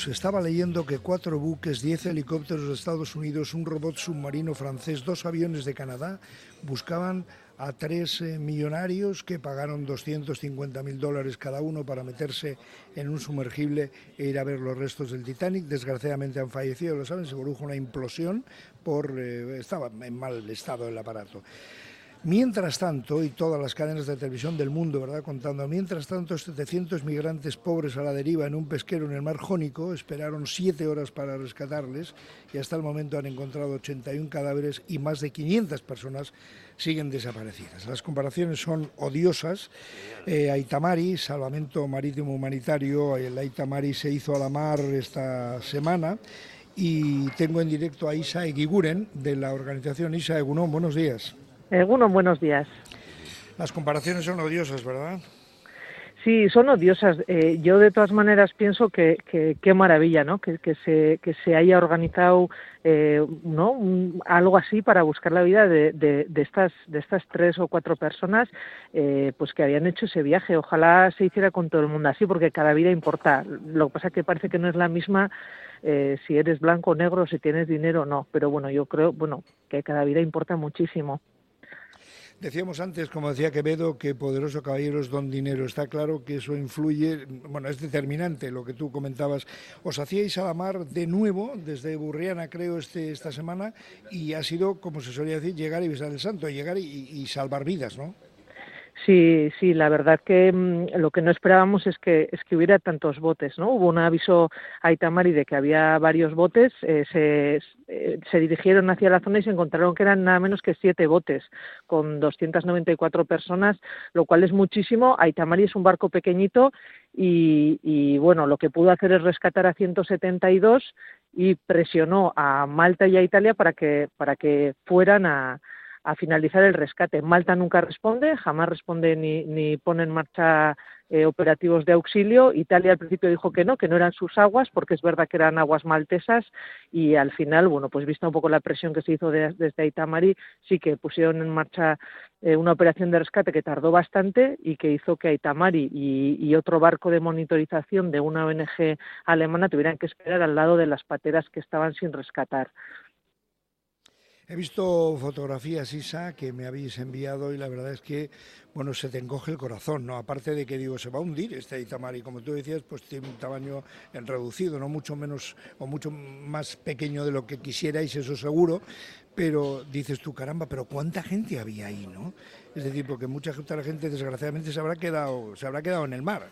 minutos estaba leyendo que cuatro buques, diez helicópteros de Estados Unidos, un robot submarino francés, dos aviones de Canadá buscaban a tres eh, millonarios que pagaron 250 mil dólares cada uno para meterse en un sumergible e ir a ver los restos del Titanic. Desgraciadamente han fallecido, lo saben, se produjo una implosión por... Eh, estaba en mal estado el aparato. Mientras tanto, y todas las cadenas de televisión del mundo, ¿verdad? Contando, mientras tanto, 700 migrantes pobres a la deriva en un pesquero en el mar Jónico esperaron siete horas para rescatarles y hasta el momento han encontrado 81 cadáveres y más de 500 personas siguen desaparecidas. Las comparaciones son odiosas. Eh, Aitamari, Salvamento Marítimo Humanitario, el Aitamari se hizo a la mar esta semana y tengo en directo a Isa Eguiguren de la organización Isa Egunon. Buenos días. Algunos buenos días. Las comparaciones son odiosas, ¿verdad? Sí, son odiosas. Eh, yo de todas maneras pienso que qué maravilla, ¿no? Que, se, que se haya organizado eh, ¿no? algo así para buscar la vida de, de, estas de estas tres o cuatro personas, eh, pues que habían hecho ese viaje. Ojalá se hiciera con todo el mundo así, porque cada vida importa. Lo que pasa es que parece que no es la misma si eres blanco o negro, si tienes dinero o no. Pero bueno, yo creo, bueno, que cada vida importa muchísimo. Decíamos antes, como decía Quevedo, que poderoso caballeros don dinero. Está claro que eso influye, bueno, es determinante lo que tú comentabas. Os hacíais a la mar de nuevo, desde Burriana, creo, este, esta semana, y ha sido, como se solía decir, llegar y besar el santo, llegar y salvar vidas, ¿no? Sí, sí, la verdad que mm, lo que no esperábamos es que es que hubiera tantos botes, ¿no? Hubo un aviso a Itamari de que había varios botes, eh, se, eh, se, dirigieron hacia la zona y se encontraron que eran nada menos que siete botes con 294 personas, lo cual es muchísimo. Aitamari es un barco pequeñito y, y bueno, lo que pudo hacer es rescatar a 172 y presionó a Malta y a Italia para que para que fueran a a finalizar el rescate. Malta nunca responde, jamás responde ni, ni pone en marcha eh, operativos de auxilio. Italia al principio dijo que no, que no eran sus aguas, porque es verdad que eran aguas maltesas y al final, bueno, pues vista un poco la presión que se hizo desde Itamari, sí que pusieron en marcha eh, una operación de rescate que tardó bastante y que hizo que Itamari y, y otro barco de monitorización de una ONG alemana tuvieran que esperar al lado de las pateras que estaban sin rescatar. He visto fotografías, Isa, que me habéis enviado y la verdad es que, bueno, se te encoge el corazón, ¿no? Aparte de que digo, se va a hundir este Itamari, como tú decías, pues tiene un tamaño reducido, no mucho menos o mucho más pequeño de lo que quisierais, eso seguro, pero dices tú, caramba, pero cuánta gente había ahí, ¿no? Es decir, porque mucha gente desgraciadamente se habrá quedado, se habrá quedado en el mar.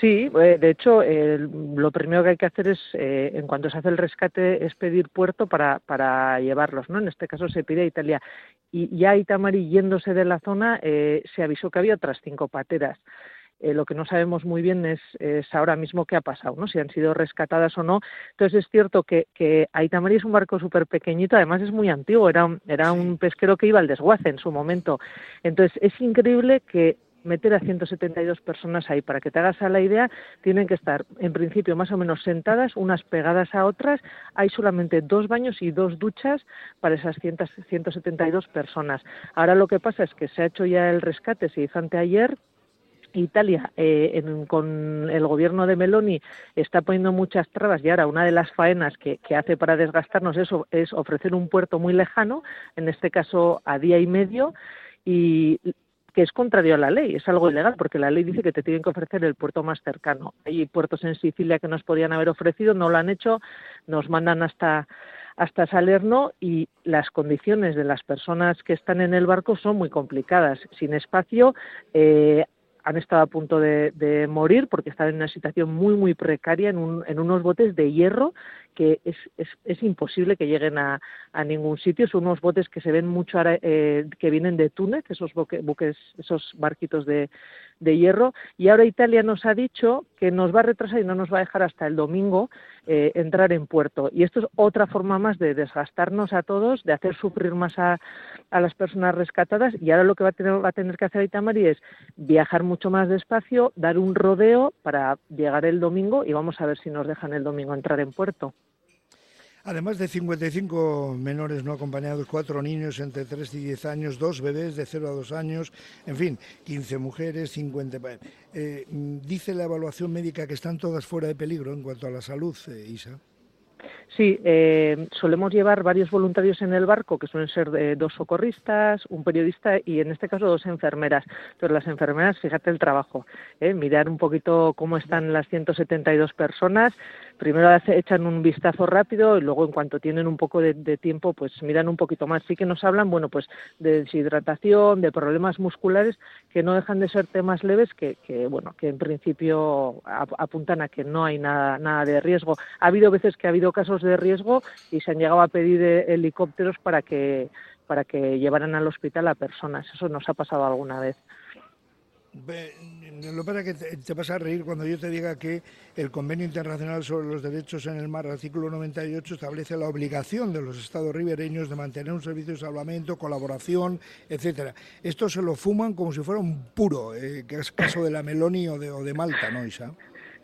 Sí, eh, de hecho, lo primero que hay que hacer es, eh, en cuanto se hace el rescate, es pedir puerto para, para llevarlos, ¿no? En este caso se pide a Italia. Y ya Itamari yéndose de la zona, eh, se avisó que había otras cinco pateras. lo que no sabemos muy bien es, es, ahora mismo qué ha pasado, ¿no? si han sido rescatadas o no. Entonces es cierto que, que Aitamari es un barco súper pequeñito, además es muy antiguo, era, era un pesquero que iba al desguace en su momento. Entonces es increíble que meter a 172 personas ahí. Para que te hagas a la idea, tienen que estar en principio más o menos sentadas, unas pegadas a otras. Hay solamente dos baños y dos duchas para esas 172 personas. Ahora lo que pasa es que se ha hecho ya el rescate, se hizo anteayer, Italia, eh, con el gobierno de Meloni, está poniendo muchas trabas y ahora una de las faenas que, que, hace para desgastarnos eso es ofrecer un puerto muy lejano, en este caso a día y medio, y que es contrario a la ley, es algo ilegal, porque la ley dice que te tienen que ofrecer el puerto más cercano. Hay puertos en Sicilia que nos podían haber ofrecido, no lo han hecho, nos mandan hasta hasta Salerno y las condiciones de las personas que están en el barco son muy complicadas. Sin espacio, eh, han estado a punto de, morir porque están en una situación muy, muy precaria en, en unos botes de hierro que es, es, es imposible que lleguen a, a, ningún sitio. Son unos botes que se ven mucho ahora, eh, que vienen de Túnez, esos buques, esos barquitos de, de hierro. Y ahora Italia nos ha dicho que nos va a retrasar y no nos va a dejar hasta el domingo eh, entrar en puerto. Y esto es otra forma más de desgastarnos a todos, de hacer sufrir más a, a las personas rescatadas. Y ahora lo que va a tener, va a tener que hacer Itamari es viajar mucho más despacio, dar un rodeo para llegar el domingo y vamos a ver si nos dejan el domingo entrar en puerto. Además de 55 menores no acompañados, cuatro niños entre 3 y 10 años, dos bebés de 0 a 2 años, en fin, 15 mujeres, 50... Eh, dice la evaluación médica que están todas fuera de peligro en cuanto a la salud, eh, Isa. Sí, eh, solemos llevar varios voluntarios en el barco, que suelen ser de dos socorristas, un periodista y en este caso dos enfermeras. Pero las enfermeras, fíjate el trabajo, ¿eh? mirar un poquito cómo están las 172 personas, primero echan un vistazo rápido y luego en cuanto tienen un poco de, tiempo pues miran un poquito más. Sí que nos hablan, bueno, pues de deshidratación, de problemas musculares que no dejan de ser temas leves que, bueno, que en principio apuntan a que no hay nada, nada de riesgo. Ha habido veces que ha habido casos de riesgo y se han llegado a pedir eh, helicópteros para que para que llevaran al hospital a personas. Eso nos ha pasado alguna vez. Lo que pasa es que te, vas a reír cuando yo te diga que el Convenio Internacional sobre los Derechos en el Mar, artículo 98, establece la obligación de los Estados ribereños de mantener un servicio de salvamento, colaboración, etcétera. Esto se lo fuman como si fuera un puro, eh, que es caso de la Meloni o de, o de Malta, ¿no, Isa?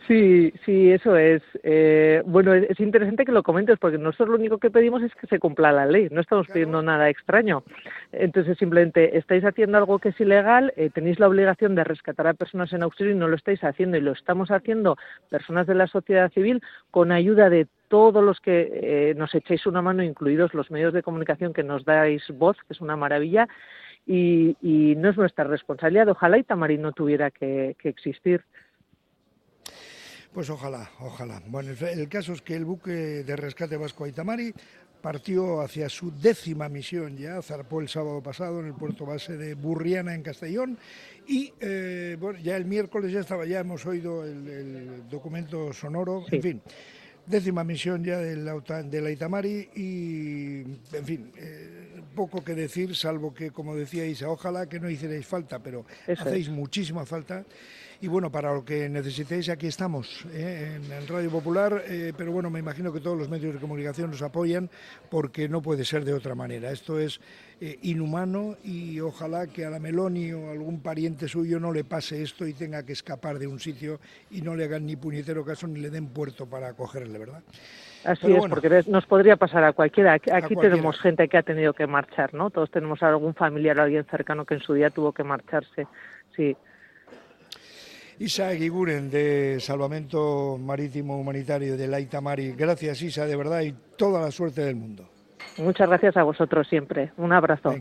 Sí, sí, eso es. Eh, bueno, es interesante que lo comentes porque nosotros lo único que pedimos es que se cumpla la ley, no estamos pidiendo nada extraño. Entonces, simplemente estáis haciendo algo que es ilegal, eh, tenéis la obligación de rescatar a personas en auxilio y no lo estáis haciendo y lo estamos haciendo personas de la sociedad civil con ayuda de todos los que eh, nos echéis una mano, incluidos los medios de comunicación que nos dais voz, que es una maravilla. Y, no es nuestra responsabilidad. Ojalá Itamari no tuviera que existir. Pues ojalá, ojalá. Bueno, el caso es que el buque de rescate vasco Aitamari partió hacia su décima misión ya, zarpó el sábado pasado en el puerto base de Burriana en Castellón y eh, bueno, ya el miércoles ya estaba, ya hemos oído el, documento sonoro, en fin. Décima misión ya de la, de la Itamari y, en fin, eh, poco que decir, salvo que, como decía Isa, ojalá que no hicierais falta, pero hacéis muchísima falta. Y bueno, para lo que necesitéis, aquí estamos, ¿eh? en, Radio Popular, eh, pero bueno, me imagino que todos los medios de comunicación nos apoyan porque no puede ser de otra manera. Esto es eh, inhumano y ojalá que a la Meloni o a algún pariente suyo no le pase esto y tenga que escapar de un sitio y no le hagan ni puñetero caso ni le den puerto para acogerle, ¿verdad? Así es, porque nos podría pasar a cualquiera. Aquí, tenemos gente que ha tenido que marchar, ¿no? Todos tenemos algún familiar o alguien cercano que en su día tuvo que marcharse. Sí. Isa Guiguren de Salvamento Marítimo Humanitario de Laita Mari. Gracias Isa, de verdad, y toda la suerte del mundo. Muchas gracias a vosotros siempre. Un abrazo.